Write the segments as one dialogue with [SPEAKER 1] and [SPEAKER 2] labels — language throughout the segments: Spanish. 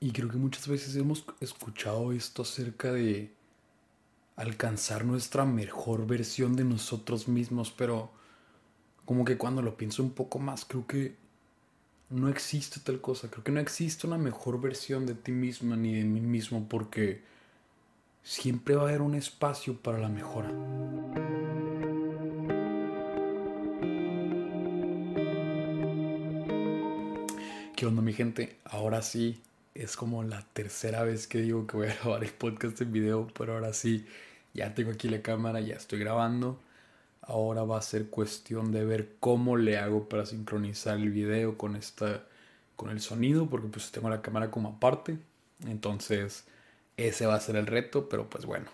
[SPEAKER 1] Y creo que muchas veces hemos escuchado esto acerca de alcanzar nuestra mejor versión de nosotros mismos, pero como que cuando lo pienso un poco más, creo que no existe tal cosa, creo que no existe una mejor versión de ti misma ni de mí mismo porque siempre va a haber un espacio para la mejora. ¿Qué onda mi gente? Ahora sí, es como la tercera vez que digo que voy a grabar el podcast en video, pero ahora sí, ya tengo aquí la cámara, ya estoy grabando. Ahora va a ser cuestión de ver cómo le hago para sincronizar el video con esta con el sonido, porque pues tengo la cámara como aparte. Entonces, ese va a ser el reto, pero pues bueno.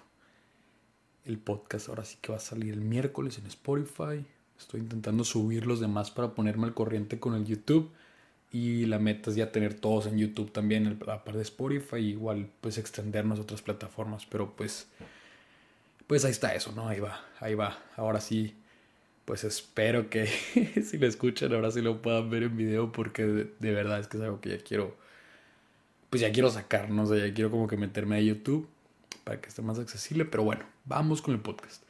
[SPEAKER 1] El podcast ahora sí que va a salir el miércoles en Spotify. Estoy intentando subir los demás para ponerme al corriente con el YouTube. Y la meta es ya tener todos en YouTube también, la parte de Spotify, igual pues extendernos a otras plataformas, pero pues, pues ahí está eso, ¿no? Ahí va, ahí va. Ahora sí, pues espero que si lo escuchan, ahora sí lo puedan ver en video, porque de, verdad es que es algo que ya quiero, pues ya quiero sacar, no sé, ya quiero como que meterme a YouTube para que esté más accesible, pero bueno, vamos con el podcast.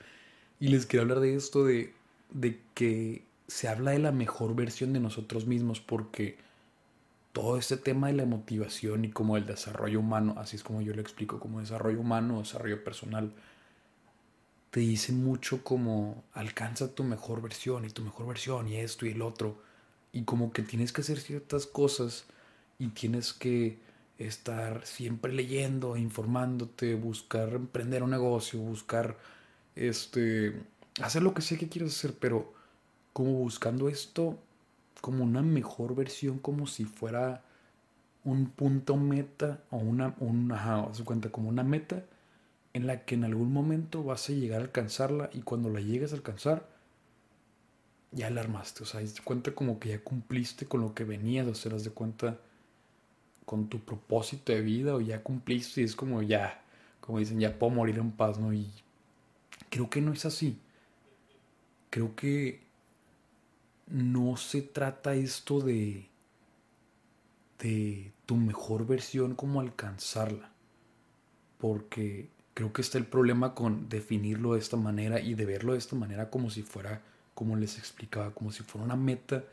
[SPEAKER 1] Y les quiero hablar de esto, de, de que se habla de la mejor versión de nosotros mismos, porque todo este tema de la motivación y como el desarrollo humano, así es como yo lo explico, como desarrollo humano, desarrollo personal, te dice mucho como alcanza tu mejor versión y tu mejor versión y esto y el otro. Y como que tienes que hacer ciertas cosas y tienes que estar siempre leyendo, informándote, buscar emprender un negocio, buscar este hacer lo que sé que quieres hacer, pero como buscando esto como una mejor versión, como si fuera un punto meta o una, un, ajá, se cuenta como una meta en la que en algún momento vas a llegar a alcanzarla y cuando la llegues a alcanzar, ya la armaste, o sea, te cuenta como que ya cumpliste con lo que venías a hacer, de cuenta con tu propósito de vida o ya cumpliste y es como ya, como dicen, ya puedo morir en paz, ¿no? Y creo que no es así. Creo que no se trata esto de, de tu mejor versión como alcanzarla. Porque creo que está el problema con definirlo de esta manera y de verlo de esta manera como si fuera, como les explicaba, como si fuera una meta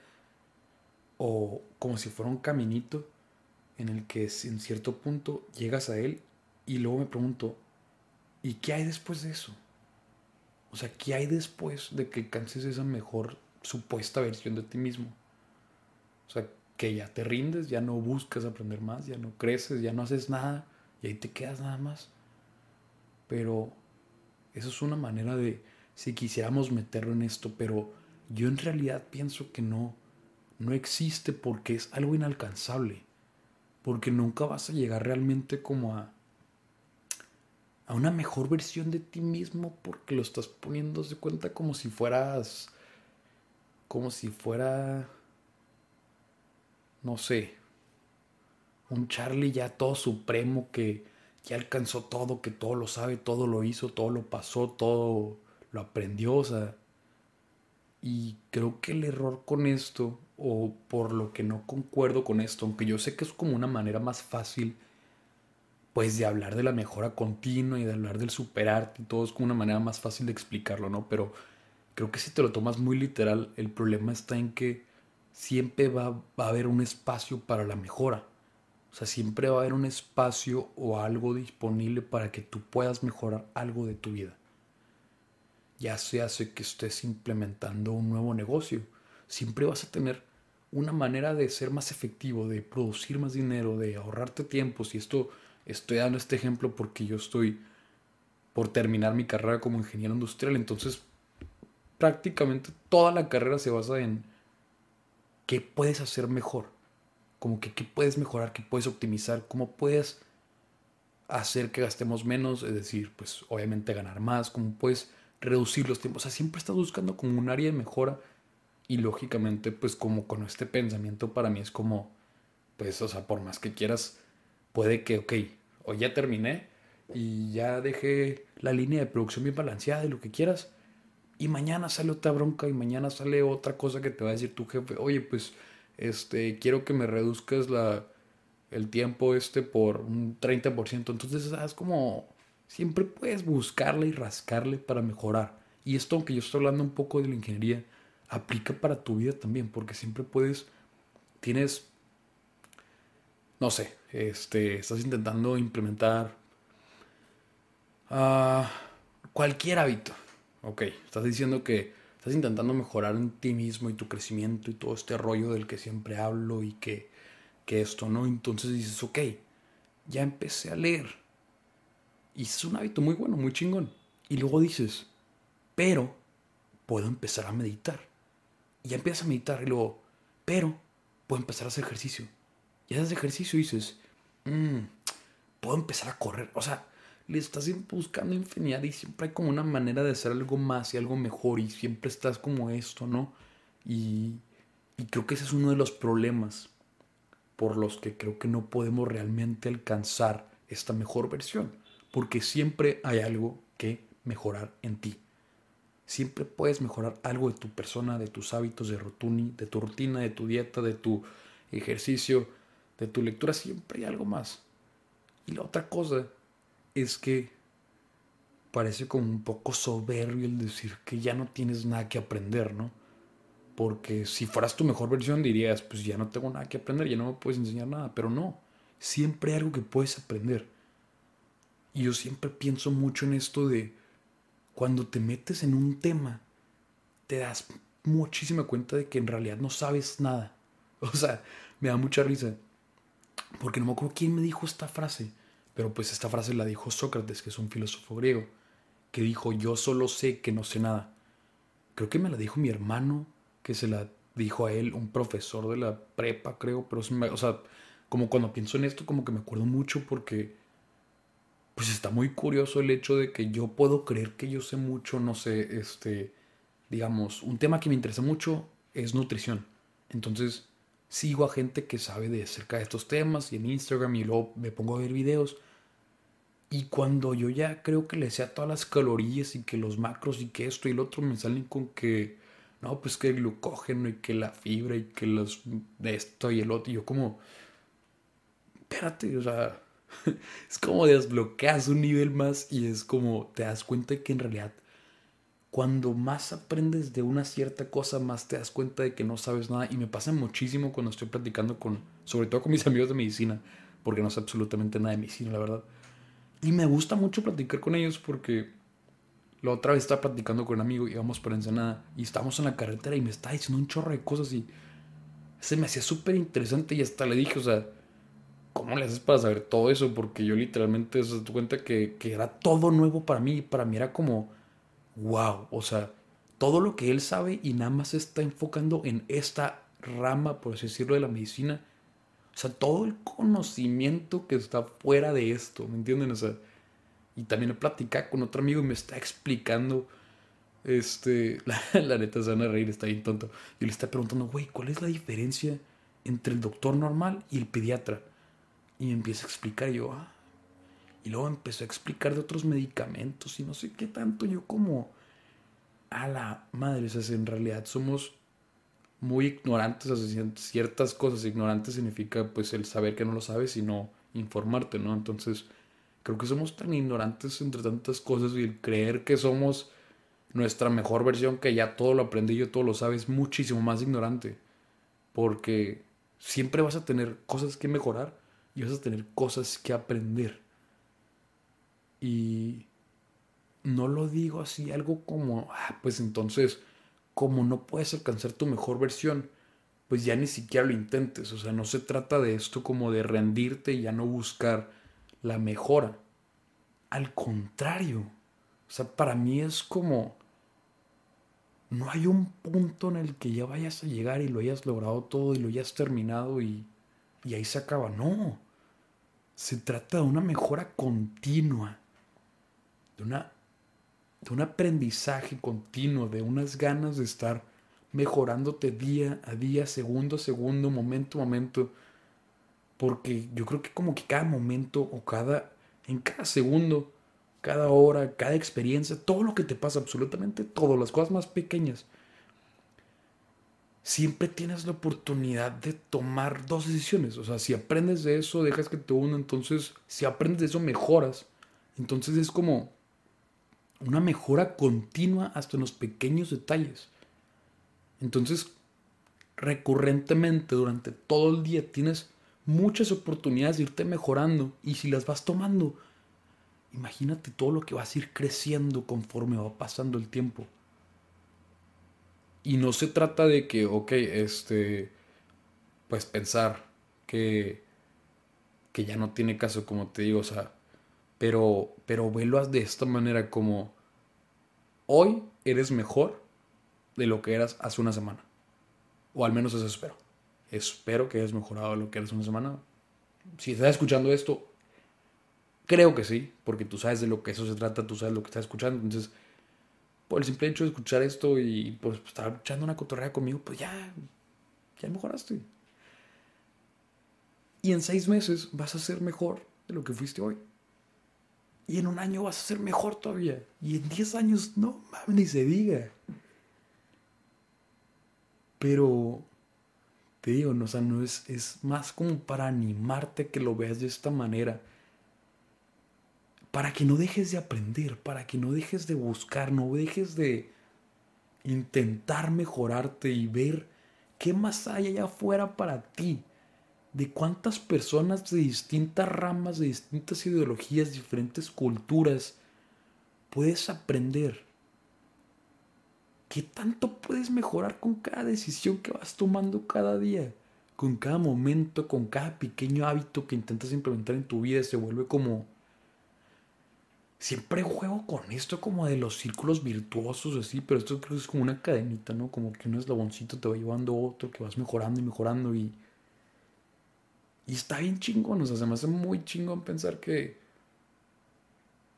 [SPEAKER 1] o como si fuera un caminito en el que en cierto punto llegas a él y luego me pregunto, ¿y qué hay después de eso? O sea, ¿qué hay después de que alcances esa mejor supuesta versión de ti mismo. O sea, que ya te rindes, ya no buscas aprender más, ya no creces, ya no haces nada y ahí te quedas nada más. Pero eso es una manera de, si quisiéramos meterlo en esto, pero yo en realidad pienso que no, no existe porque es algo inalcanzable. Porque nunca vas a llegar realmente como a, a una mejor versión de ti mismo porque lo estás poniendo de cuenta como si fueras como si fuera, no sé, un Charlie ya todo supremo que ya alcanzó todo, que todo lo sabe, todo lo hizo, todo lo pasó, todo lo aprendió, o sea, y creo que el error con esto, o por lo que no concuerdo con esto, aunque yo sé que es como una manera más fácil, pues de hablar de la mejora continua y de hablar del superarte y todo es como una manera más fácil de explicarlo, ¿no? Pero creo que si te lo tomas muy literal, el problema está en que siempre va, a haber un espacio para la mejora. O sea, siempre va a haber un espacio o algo disponible para que tú puedas mejorar algo de tu vida. Ya sea que estés implementando un nuevo negocio, siempre vas a tener una manera de ser más efectivo, de producir más dinero, de ahorrarte tiempo. Si esto estoy dando este ejemplo porque yo estoy por terminar mi carrera como ingeniero industrial, entonces prácticamente toda la carrera se basa en qué puedes hacer mejor. Como que qué puedes mejorar, qué puedes optimizar, cómo puedes hacer que gastemos menos, es decir, pues obviamente ganar más, cómo puedes reducir los tiempos. O sea, siempre estás buscando como un área de mejora y lógicamente pues como con este pensamiento para mí es como, pues, o sea, por más que quieras, puede que, ok, hoy ya terminé y ya dejé la línea de producción bien balanceada y lo que quieras y mañana sale otra bronca y mañana sale otra cosa que te va a decir tu jefe, oye, pues este, quiero que me reduzcas la, el tiempo este por un 30%. Entonces, es como, siempre puedes buscarle y rascarle para mejorar. Y esto, aunque yo estoy hablando un poco de la ingeniería, aplica para tu vida también, porque siempre puedes, tienes, no sé, este, estás intentando implementar uh, cualquier hábito. Ok, estás diciendo que estás intentando mejorar en ti mismo y tu crecimiento y todo este rollo del que siempre hablo y que, que esto, ¿no? Entonces dices, ok, ya empecé a leer. Y es un hábito muy bueno, muy chingón. Y luego dices, pero puedo empezar a meditar. Y ya empiezas a meditar y luego, pero puedo empezar a hacer ejercicio. Y haces ejercicio y dices, mmm, puedo empezar a correr. O sea, estás buscando infinidad y siempre hay como una manera de hacer algo más y algo mejor y siempre estás como esto, ¿no? Y, y creo que ese es uno de los problemas por los que creo que no podemos realmente alcanzar esta mejor versión. Porque siempre hay algo que mejorar en ti. Siempre puedes mejorar algo de tu persona, de tus hábitos, de, rutini, de tu rutina, de tu dieta, de tu ejercicio, de tu lectura. Siempre hay algo más. Y la otra cosa es que parece como un poco soberbio el decir que ya no tienes nada que aprender, ¿no? Porque si fueras tu mejor versión dirías, pues ya no tengo nada que aprender, ya no me puedes enseñar nada, pero no, siempre hay algo que puedes aprender. Y yo siempre pienso mucho en esto de cuando te metes en un tema, te das muchísima cuenta de que en realidad no sabes nada. O sea, me da mucha risa. Porque no me acuerdo quién me dijo esta frase. Pero pues esta frase la dijo Sócrates, que es un filósofo griego, que dijo, yo solo sé que no sé nada. Creo que me la dijo mi hermano, que se la dijo a él, un profesor de la prepa, creo. Pero, o sea, como cuando pienso en esto, como que me acuerdo mucho porque pues está muy curioso el hecho de que yo puedo creer que yo sé mucho, no sé, este, digamos, un tema que me interesa mucho es nutrición. Entonces, sigo a gente que sabe de acerca de estos temas y en Instagram y luego me pongo a ver videos. Y cuando yo ya creo que le sé a todas las calorías y que los macros y que esto y lo otro me salen con que, no, pues que el glucógeno y que la fibra y que los esto y el otro. Y yo como, espérate, o sea, es como desbloqueas un nivel más y es como te das cuenta de que en realidad cuando más aprendes de una cierta cosa, más te das cuenta de que no sabes nada. Y me pasa muchísimo cuando estoy platicando con, sobre todo con mis amigos de medicina, porque no sé absolutamente nada de medicina, la verdad. Y me gusta mucho platicar con ellos porque la otra vez estaba platicando con un amigo, íbamos por Ensenada y estábamos en la carretera y me estaba diciendo un chorro de cosas y se me hacía súper interesante y hasta le dije, o sea, ¿cómo le haces para saber todo eso? Porque yo literalmente se da cuenta que, que, era todo nuevo para mí. Para mí era como, wow, o sea, todo lo que él sabe y nada más se está enfocando en esta rama, por así decirlo, de la medicina. O sea, todo el conocimiento que está fuera de esto, ¿me entienden? O sea, y también he platicado con otro amigo y me está explicando, este, la, neta se van a reír, está bien tonto. Y le está preguntando, güey, ¿cuál es la diferencia entre el doctor normal y el pediatra? Y me empieza a explicar yo, ah. Y luego empezó a explicar de otros medicamentos y no sé qué tanto. Yo como, a la madre, o sea, en realidad somos muy ignorantes hacia ciertas cosas. Ignorante significa pues el saber que no lo sabes y no informarte, ¿no? Entonces, creo que somos tan ignorantes entre tantas cosas y el creer que somos nuestra mejor versión, que ya todo lo aprendí, yo todo lo sabes, muchísimo más ignorante. Porque siempre vas a tener cosas que mejorar y vas a tener cosas que aprender. Y no lo digo así, algo como, ah, pues entonces, como no puedes alcanzar tu mejor versión, pues ya ni siquiera lo intentes. O sea, no se trata de esto como de rendirte y ya no buscar la mejora. Al contrario, o sea, para mí es como, no hay un punto en el que ya vayas a llegar y lo hayas logrado todo y lo hayas terminado y y ahí se acaba. No. Se trata de una mejora continua, de, una, de un aprendizaje continuo, de unas ganas de estar mejorándote día a día, segundo a segundo, momento a momento. Porque yo creo que como que cada momento o cada, en cada segundo, cada hora, cada experiencia, todo lo que te pasa, absolutamente todo, las cosas más pequeñas, siempre tienes la oportunidad de tomar dos decisiones. O sea, si aprendes de eso, dejas que te uno, entonces si aprendes de eso, mejoras. Entonces es como una mejora continua hasta en los pequeños detalles. Entonces, recurrentemente durante todo el día tienes muchas oportunidades de irte mejorando y si las vas tomando, imagínate todo lo que vas a ir creciendo conforme va pasando el tiempo. Y no se trata de que, ok, este, pues pensar que, que ya no tiene caso, como te digo, o sea, pero, pero velo de esta manera como, hoy eres mejor de lo que eras hace una semana. O al menos eso espero. Espero que hayas mejorado lo que eras una semana. Si estás escuchando esto, creo que sí, porque tú sabes de lo que eso se trata, tú sabes lo que estás escuchando. Entonces, por el simple hecho de escuchar esto y pues estar echando una cotorrea conmigo, pues ya, ya mejoraste. Y en seis meses vas a ser mejor de lo que fuiste hoy. Y en un año vas a ser mejor todavía. Y en diez años, no mames, ni se diga. Pero, te digo, no, o sea, no es, es más como para animarte que lo veas de esta manera para que no dejes de aprender, para que no dejes de buscar, no dejes de intentar mejorarte y ver qué más hay allá afuera para ti. De cuántas personas de distintas ramas, de distintas ideologías, diferentes culturas, puedes aprender. ¿Qué tanto puedes mejorar con cada decisión que vas tomando cada día? Con cada momento, con cada pequeño hábito que intentas implementar en tu vida, se vuelve como siempre juego con esto como de los círculos virtuosos así, pero esto creo que es como una cadenita, ¿no? Como que un eslaboncito te va llevando a otro, que vas mejorando y mejorando y... Y está bien chingón, o sea, se me hace muy chingón pensar que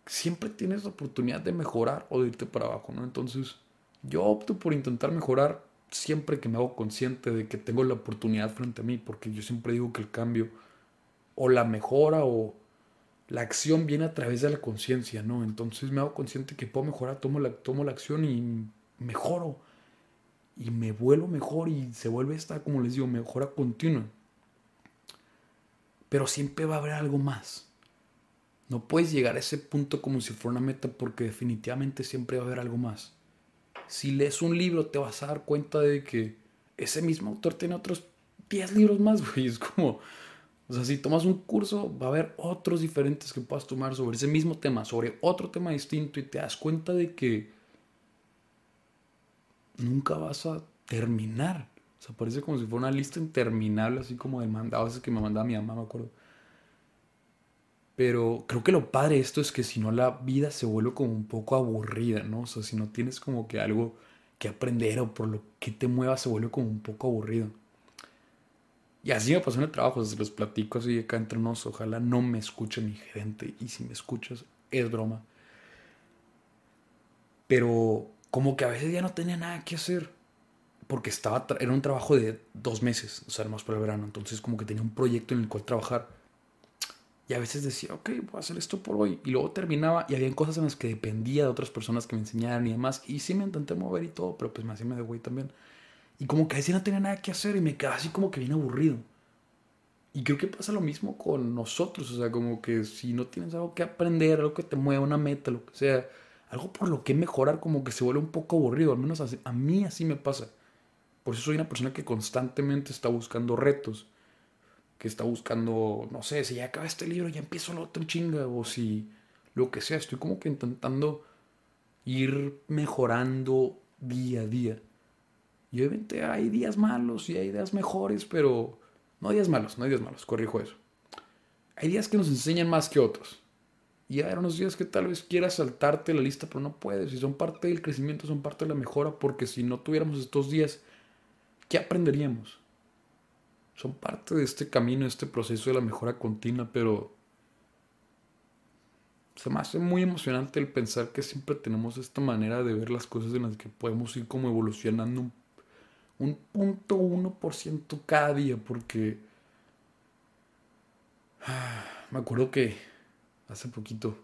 [SPEAKER 1] siempre tienes la oportunidad de mejorar o de irte para abajo, ¿no? Entonces, yo opto por intentar mejorar siempre que me hago consciente de que tengo la oportunidad frente a mí, porque yo siempre digo que el cambio o la mejora o la acción viene a través de la conciencia, ¿no? Entonces me hago consciente que puedo mejorar, tomo la, tomo la acción y mejoro. Y me vuelvo mejor y se vuelve esta, como les digo, mejora continua. Pero siempre va a haber algo más. No puedes llegar a ese punto como si fuera una meta porque definitivamente siempre va a haber algo más. Si lees un libro te vas a dar cuenta de que ese mismo autor tiene otros 10 libros más, güey. Es como, o sea, si tomas un curso, va a haber otros diferentes que puedas tomar sobre ese mismo tema, sobre otro tema distinto y te das cuenta de que nunca vas a terminar. O sea, parece como si fuera una lista interminable, así como de mandados que me mandaba mi mamá, me acuerdo. Pero creo que lo padre de esto es que si no la vida se vuelve como un poco aburrida, ¿no? O sea, si no tienes como que algo que aprender o por lo que te muevas se vuelve como un poco aburrido. Y así me pasó en el trabajo, se los platico así acá entre nos. Ojalá no me escuche mi gerente. Y si me escuchas, es broma. Pero como que a veces ya no tenía nada que hacer. Porque estaba, era un trabajo de dos meses, o sea, más para el verano. Entonces como que tenía un proyecto en el cual trabajar. Y a veces decía, ok, voy a hacer esto por hoy. Y luego terminaba y había cosas en las que dependía de otras personas que me enseñaran y demás. Y sí me intenté mover y todo, pero pues me hacía medio güey también. Y como que a veces no tenía nada que hacer y me quedaba así como que bien aburrido. Y creo que pasa lo mismo con nosotros, o sea, como que si no tienes algo que aprender, algo que te mueva, una meta, lo que sea, algo por lo que mejorar, como que se vuelve un poco aburrido, al menos a mí así me pasa. Por eso soy una persona que constantemente está buscando retos, que está buscando, no sé, si ya acaba este libro, ya empiezo el otro chinga, o si lo que sea, estoy como que intentando ir mejorando día a día. Y obviamente hay días malos y hay días mejores, pero no días malos, no hay días malos, corrijo eso. Hay días que nos enseñan más que otros. Y hay unos días que tal vez quieras saltarte la lista, pero no puedes. Y son parte del crecimiento, son parte de la mejora, porque si no tuviéramos estos días, ¿qué aprenderíamos? Son parte de este camino, este proceso de la mejora continua, pero se me hace muy emocionante el pensar que siempre tenemos esta manera de ver las cosas en las que podemos ir como evolucionando un un punto uno por ciento cada día porque me acuerdo que hace poquito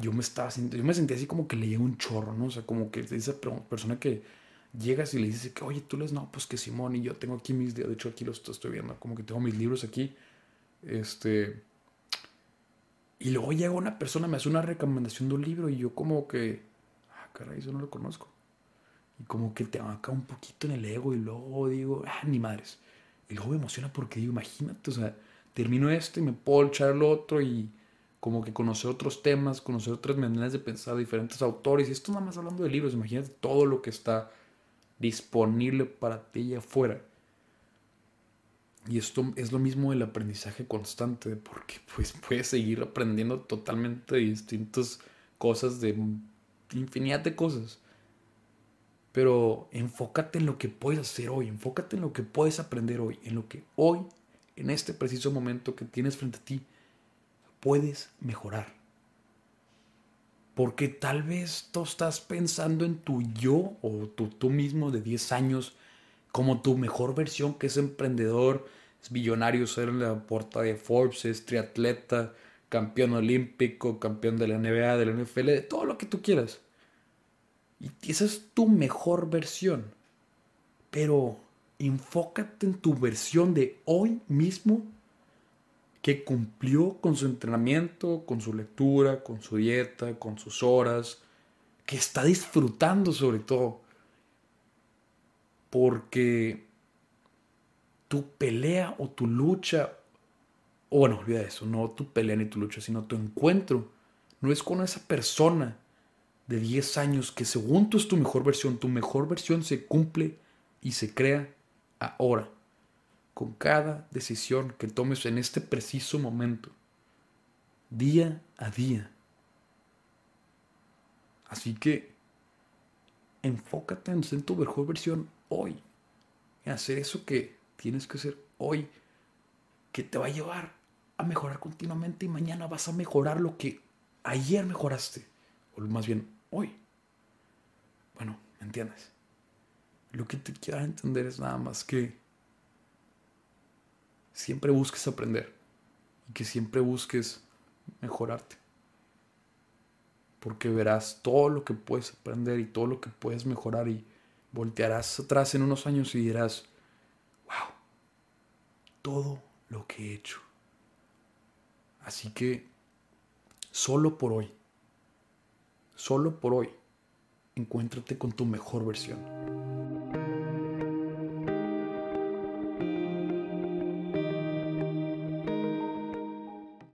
[SPEAKER 1] yo me estaba yo me sentía así como que leía un chorro, ¿no? O sea, como que esa persona que llegas y le dices que, oye, tú les no, pues que Simón y yo tengo aquí mis, de hecho aquí los estoy viendo, como que tengo mis libros aquí, este, y luego llega una persona, me hace una recomendación de un libro y yo como que, ah, caray, eso no lo conozco. Y como que te acá un poquito en el ego y luego digo, ah, ni madres. Y luego me emociona porque digo, imagínate, o sea, termino esto y me puedo echar el otro y como que conocer otros temas, conocer otras maneras de pensar diferentes autores. Y esto nada más hablando de libros, imagínate todo lo que está disponible para ti allá afuera. Y esto es lo mismo del aprendizaje constante, porque pues puedes seguir aprendiendo totalmente distintas cosas, de infinidad de cosas. Pero enfócate en lo que puedes hacer hoy, enfócate en lo que puedes aprender hoy, en lo que hoy, en este preciso momento que tienes frente a ti, puedes mejorar. Porque tal vez tú estás pensando en tu yo o tu, tú mismo de 10 años como tu mejor versión, que es emprendedor, es billonario, ser en la portada de Forbes, es triatleta, campeón olímpico, campeón de la NBA, de la NFL, de todo lo que tú quieras. Y esa es tu mejor versión. Pero enfócate en tu versión de hoy mismo que cumplió con su entrenamiento, con su lectura, con su dieta, con sus horas, que está disfrutando sobre todo. Porque tu pelea o tu lucha, o bueno, olvida eso, no tu pelea ni tu lucha, sino tu encuentro, no es con esa persona de 10 años que según tú es tu mejor versión, tu mejor versión se cumple y se crea ahora, con cada decisión que tomes en este preciso momento, día a día. Así que enfócate en ser tu mejor versión hoy, en hacer eso que tienes que hacer hoy, que te va a llevar a mejorar continuamente y mañana vas a mejorar lo que ayer mejoraste, o más bien hoy. Bueno, ¿me entiendes? Lo que te quiero entender es nada más que siempre busques aprender y que siempre busques mejorarte. Porque verás todo lo que puedes aprender y todo lo que puedes mejorar y voltearás atrás en unos años y dirás, wow, todo lo que he hecho. Así que solo por hoy, solo por hoy, encuéntrate con tu mejor versión.